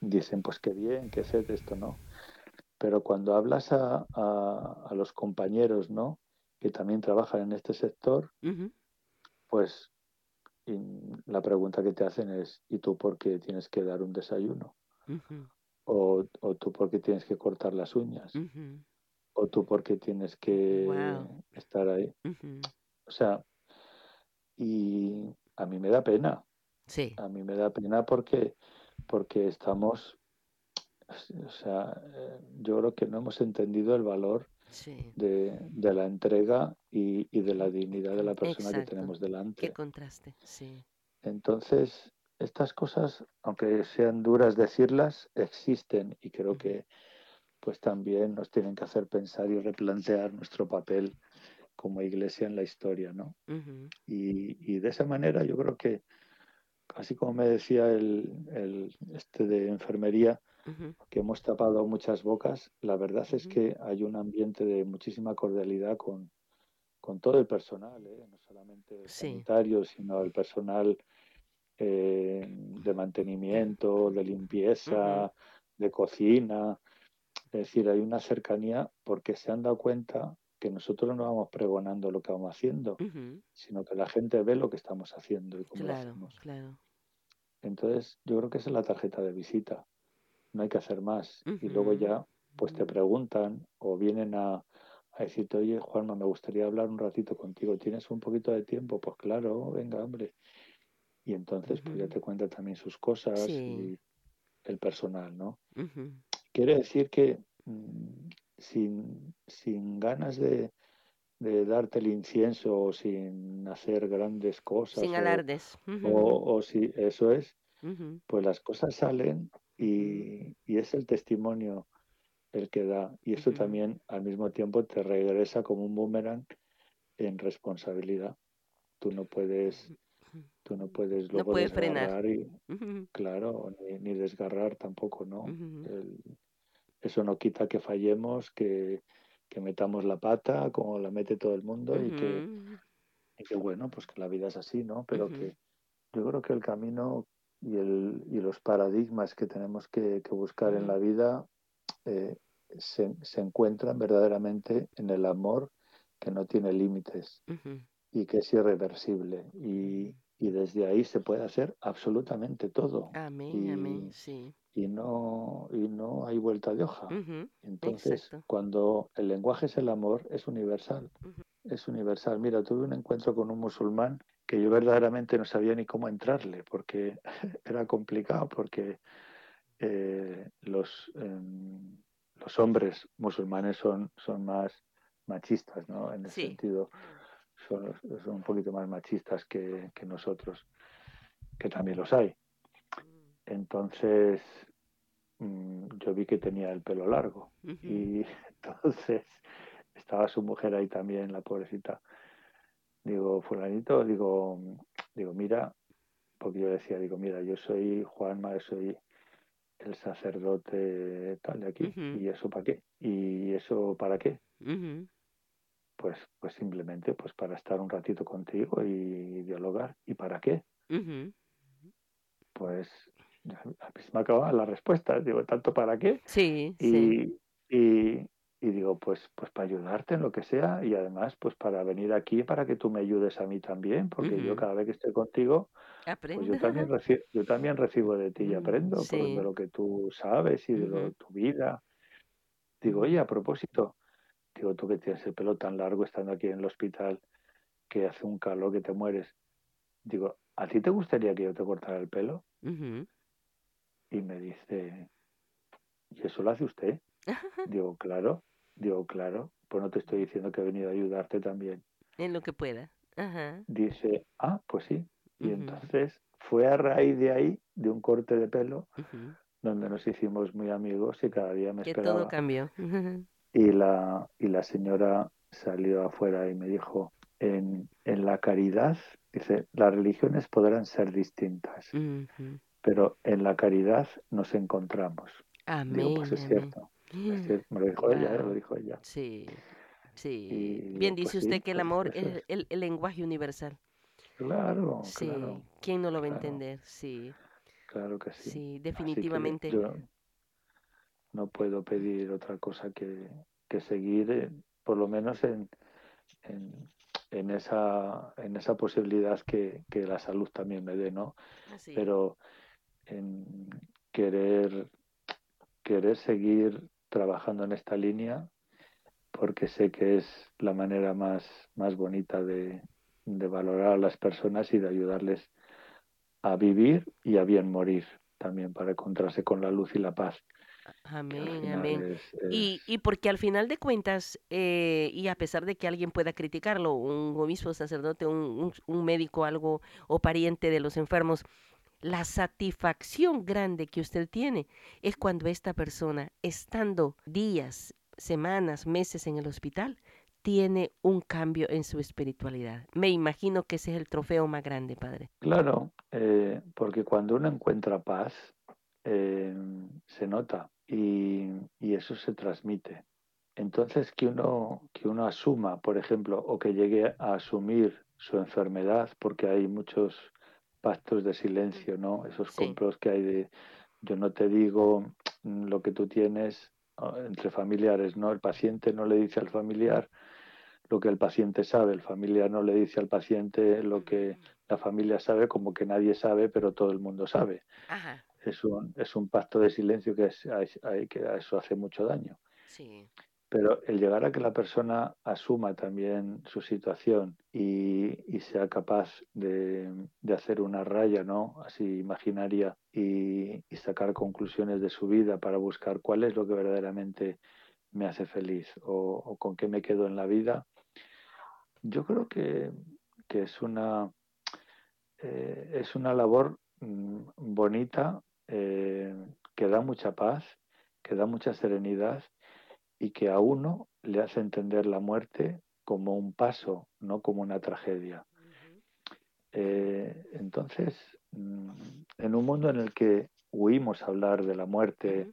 dicen, pues qué bien, qué sed esto, ¿no? Pero cuando hablas a, a, a los compañeros, ¿no? Que también trabajan en este sector, pues la pregunta que te hacen es, ¿y tú por qué tienes que dar un desayuno? o, o, tú por qué tienes que cortar las uñas? ¿O tú por qué tienes que estar ahí? O sea, y a mí me da pena. Sí. A mí me da pena porque, porque estamos, o sea, eh, yo creo que no hemos entendido el valor de, de, la entrega y, y, de la dignidad de la persona que tenemos delante. Qué contraste, sí. Entonces, estas cosas, aunque sean duras decirlas, existen y creo que pues también nos tienen que hacer pensar y replantear nuestro papel como iglesia en la historia, ¿no? y, y, de esa manera yo creo que, así como me decía el, el este de enfermería, que hemos tapado muchas bocas, la verdad es que hay un ambiente de muchísima cordialidad con, con todo el personal, ¿eh? no solamente sanitario, sino el personal eh, de mantenimiento, de limpieza, de cocina. Es decir, hay una cercanía porque se han dado cuenta que nosotros no vamos pregonando lo que vamos haciendo, sino que la gente ve lo que estamos haciendo y cómo lo hacemos. Entonces, yo creo que esa es la tarjeta de visita. No hay que hacer más. Y luego ya, pues te preguntan o vienen a, a decirte, oye, Juanma, me gustaría hablar un ratito contigo. ¿Tienes un poquito de tiempo? Pues claro, venga, hombre y entonces pues ya te cuenta también sus cosas y el personal, ¿no? Quiere decir que mm, sin, sin ganas de, de, darte el incienso o sin hacer grandes cosas. Sin alardes. O, o, si eso es, pues las cosas salen y, y, es el testimonio el que da. Y eso también al mismo tiempo te regresa como un boomerang en responsabilidad. Tú no puedes Tú no puedes luego desgarrar y, claro, ni, desgarrar tampoco, ¿no? Eso no quita que fallemos, que, metamos la pata como la mete todo el mundo y, que, y bueno, pues que la vida es así, ¿no? Pero que yo creo que el camino y, el, y los paradigmas que tenemos que, buscar en la vida eh, se, se, encuentran verdaderamente en el amor que no tiene límites y que es irreversible. Y, y desde ahí se puede hacer absolutamente todo. Amén, amén, sí. Y no, y no hay vuelta de hoja. Entonces, cuando el lenguaje es el amor, es universal. Es universal. Mira, tuve un encuentro con un musulmán que yo verdaderamente no sabía ni cómo entrarle, porque era complicado, porque eh, los, em, los hombres musulmanes son, son más machistas, ¿no? En el sentido son, un poquito más machistas que, nosotros, que también los hay. Entonces, mm, yo vi que tenía el pelo largo y entonces estaba su mujer ahí también, la pobrecita. Digo, fulanito, digo, digo, mira, porque yo decía, digo, mira, yo soy Juanma, soy el sacerdote tal de aquí, ¿y eso para qué? ¿Y eso para qué? Pues, pues simplemente pues para estar un ratito contigo y dialogar. ¿Y para qué? Pues a mí me acaba la respuesta. Digo, ¿tanto para qué? Sí, y, y, y digo, pues, pues para ayudarte en lo que sea y además pues para venir aquí para que tú me ayudes a mí también, porque yo cada vez que estoy contigo, pues yo también, recibo, yo también recibo de ti y mm, aprendo de lo que tú sabes y de tu vida. Digo, oye, a propósito, digo, tú que tienes el pelo tan largo estando aquí en el hospital, que hace un calor que te mueres. Digo, ¿a ti te gustaría que yo te cortara el pelo? Y me dice, ¿y eso lo hace usted? Digo, claro. Digo, claro, pues no te estoy diciendo que he venido a ayudarte también. En lo que pueda. Dice, ah, pues sí. Y entonces fue a raíz de ahí, de un corte de pelo, donde nos hicimos muy amigos y cada día me que esperaba. todo cambió. y, la, y la señora salió afuera y me dijo, en, en la caridad, dice, las religiones podrán ser distintas, pero en la caridad nos encontramos. Amén. Digo, pues es cierto. Me lo dijo ella, ¿eh? lo dijo ella. Sí, sí. Bien dice pues usted que el amor es el, el, lenguaje universal. Claro, sí. Claro, ¿Quién no lo va a entender? Sí. Claro que sí. Sí, definitivamente. Yo no puedo pedir otra cosa que, que seguir, eh, por lo menos en, en, en, esa, en esa posibilidad que, que la salud también me dé, ¿no? Pero en querer, querer seguir trabajando en esta línea porque sé que es la manera más, más bonita de, valorar a las personas y de ayudarles a vivir y a bien morir también para encontrarse con la luz y la paz. Amén, amén. Y, y, porque al final de cuentas, eh, y a pesar de que alguien pueda criticarlo, un obispo, sacerdote, un, un médico, algo, o pariente de los enfermos, la satisfacción grande que usted tiene es cuando esta persona, estando días, semanas, meses en el hospital, tiene un cambio en su espiritualidad. Me imagino que ese es el trofeo más grande, Padre. Claro, eh, porque cuando uno encuentra paz, eh, se nota y, y, eso se transmite. Entonces, que uno, que uno asuma, por ejemplo, o que llegue a asumir su enfermedad, porque hay muchos pactos de silencio, ¿no? Esos compros que hay de yo no te digo lo que tú tienes entre familiares, ¿no? El paciente no le dice al familiar lo que el paciente sabe, el familiar no le dice al paciente lo que la familia sabe, como que nadie sabe, pero todo el mundo sabe. Es, un, es un pacto de silencio que, es, hay, que eso hace mucho daño. Sí. Pero el llegar a que la persona asuma también su situación y, sea capaz de, hacer una raya, ¿no? Así imaginaria y, sacar conclusiones de su vida para buscar cuál es lo que verdaderamente me hace feliz o, con qué me quedo en la vida, yo creo que, es una eh, es una labor mm, bonita eh, que da mucha paz, que da mucha serenidad y que a uno le hace entender la muerte como un paso, no como una tragedia. Eh, entonces, mm, en un mundo en el que huimos a hablar de la muerte,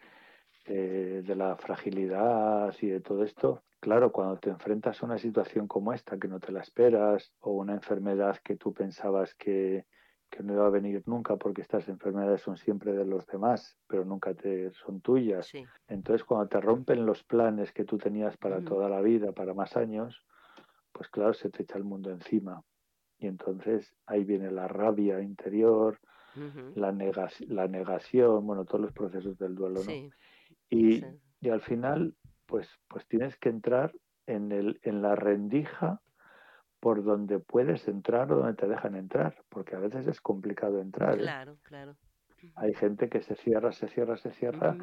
eh, de la fragilidad y de todo esto, claro, cuando te enfrentas a una situación como esta, que no te la esperas, o una enfermedad que tú pensabas que, que no iba a venir nunca porque estas enfermedades son siempre de los demás, pero nunca te son tuyas. Entonces, cuando te rompen los planes que tú tenías para toda la vida, para más años, pues claro, se te echa el mundo encima. Y entonces ahí viene la rabia interior, la, la negación, bueno, todos los procesos del duelo, ¿no? Y, y, al final, pues, pues tienes que entrar en, el, en la rendija por donde puedes entrar o donde te dejan entrar, porque a veces es complicado entrar. ¿eh? Claro, claro. Hay gente que se cierra, se cierra, se cierra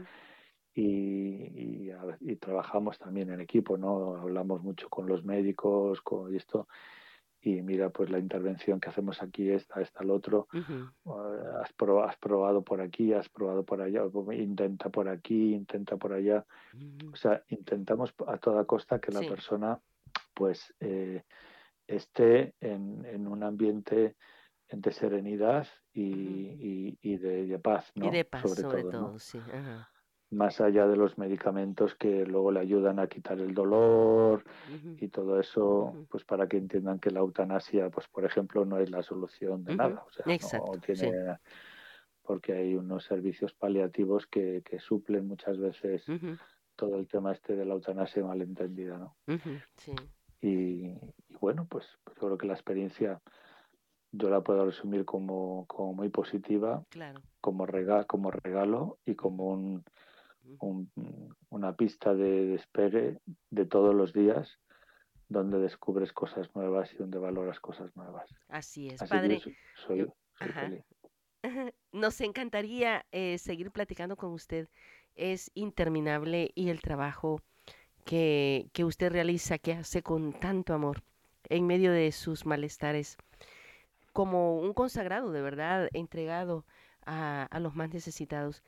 y, y, trabajamos también en equipo, ¿no? Hablamos mucho con los médicos, con esto. Y mira, pues la intervención que hacemos aquí, esta, esta, el otro, has, probado, has probado por aquí, has probado por allá, intenta por aquí, intenta por allá. O sea, intentamos a toda costa que la persona, pues, eh, esté en, en un ambiente de serenidad y, y, de, paz, ¿no? Y de paz, sobre, todo, sí. Más allá de los medicamentos que luego le ayudan a quitar el dolor y todo eso, pues para que entiendan que la eutanasia, pues por ejemplo, no es la solución de nada. O sea, Exacto, no tiene, porque hay unos servicios paliativos que, que suplen muchas veces todo el tema este de la eutanasia malentendida, ¿no? sí. y, bueno, pues, pues, yo creo que la experiencia yo la puedo resumir como, como muy positiva, como, regalo, como regalo y como un, una pista de despegue de todos los días donde descubres cosas nuevas y donde valoras cosas nuevas. Así es, padre. soy, Nos encantaría eh, seguir platicando con usted. Es interminable y el trabajo que, que usted realiza, que hace con tanto amor en medio de sus malestares, como un consagrado de verdad, entregado a, los más necesitados.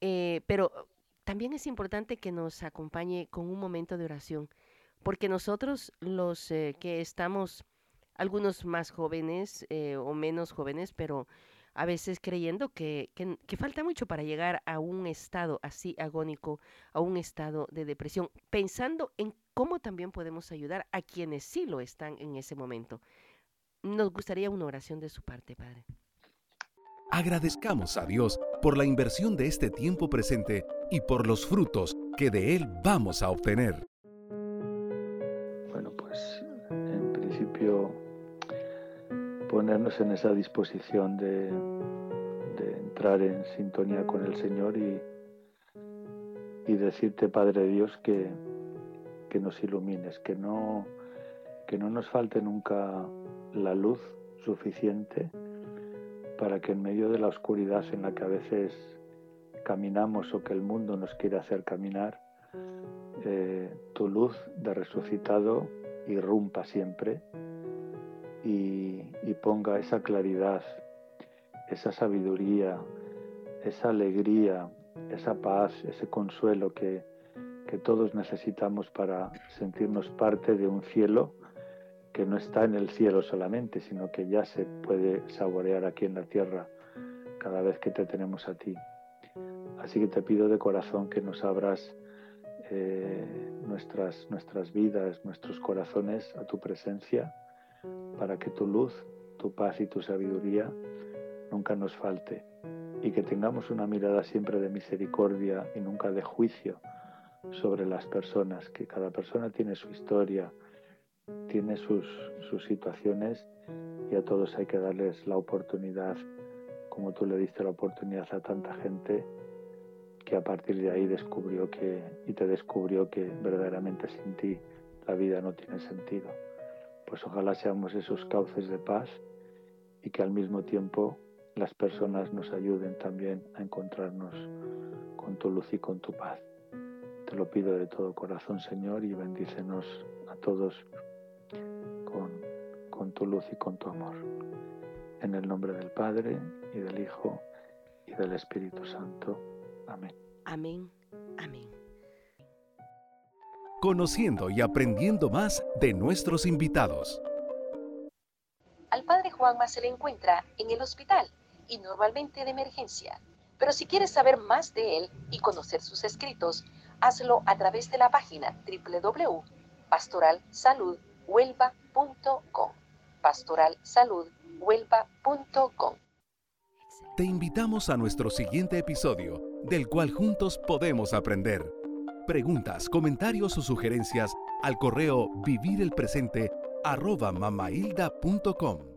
Eh, pero también es importante que nos acompañe con un momento de oración, porque nosotros los eh, que estamos, algunos más jóvenes eh, o menos jóvenes, pero a veces creyendo que, que, falta mucho para llegar a un estado así agónico, a un estado de depresión, pensando en cómo también podemos ayudar a quienes sí lo están en ese momento. Nos gustaría una oración de su parte, Padre. Agradezcamos a Dios por la inversión de este tiempo presente y por los frutos que de Él vamos a obtener. Bueno, pues en principio ponernos en esa disposición de, entrar en sintonía con el Señor y, y decirte, Padre Dios, que, que nos ilumines, que no, que no nos falte nunca la luz suficiente para que en medio de la oscuridad en la que a veces caminamos o que el mundo nos quiere hacer caminar, eh, tu luz de resucitado irrumpa siempre y, ponga esa claridad, esa sabiduría, esa alegría, esa paz, ese consuelo que, que todos necesitamos para sentirnos parte de un cielo que no está en el cielo solamente, sino que ya se puede saborear aquí en la tierra cada vez que te tenemos a ti. Así que te pido de corazón que nos abras eh, nuestras, nuestras vidas, nuestros corazones a tu presencia, para que tu luz, tu paz y tu sabiduría nunca nos falte y que tengamos una mirada siempre de misericordia y nunca de juicio sobre las personas, que cada persona tiene su historia, tiene sus, sus situaciones y a todos hay que darles la oportunidad, como tú le diste la oportunidad a tanta gente que a partir de ahí descubrió que y te descubrió que verdaderamente sin ti la vida no tiene sentido. Pues ojalá seamos esos cauces de paz y que al mismo tiempo las personas nos ayuden también a encontrarnos con tu luz y con tu paz. Te lo pido de todo corazón, Señor, y bendícenos a todos con, tu luz y con tu amor. En el nombre del Padre y del Hijo y del Espíritu Santo. Amén. Amén. Amén. Conociendo y aprendiendo más de nuestros invitados. Al Padre Juanma se le encuentra en el hospital y normalmente de emergencia. Pero si quieres saber más de él y conocer sus escritos, hazlo a través de la página www.pastoralsalud.com huelva.com. Pastoralsaludhuelva.com. Te invitamos a nuestro siguiente episodio, del cual juntos podemos aprender. Preguntas, comentarios o sugerencias al correo vivirelpresente arroba mamailda.com.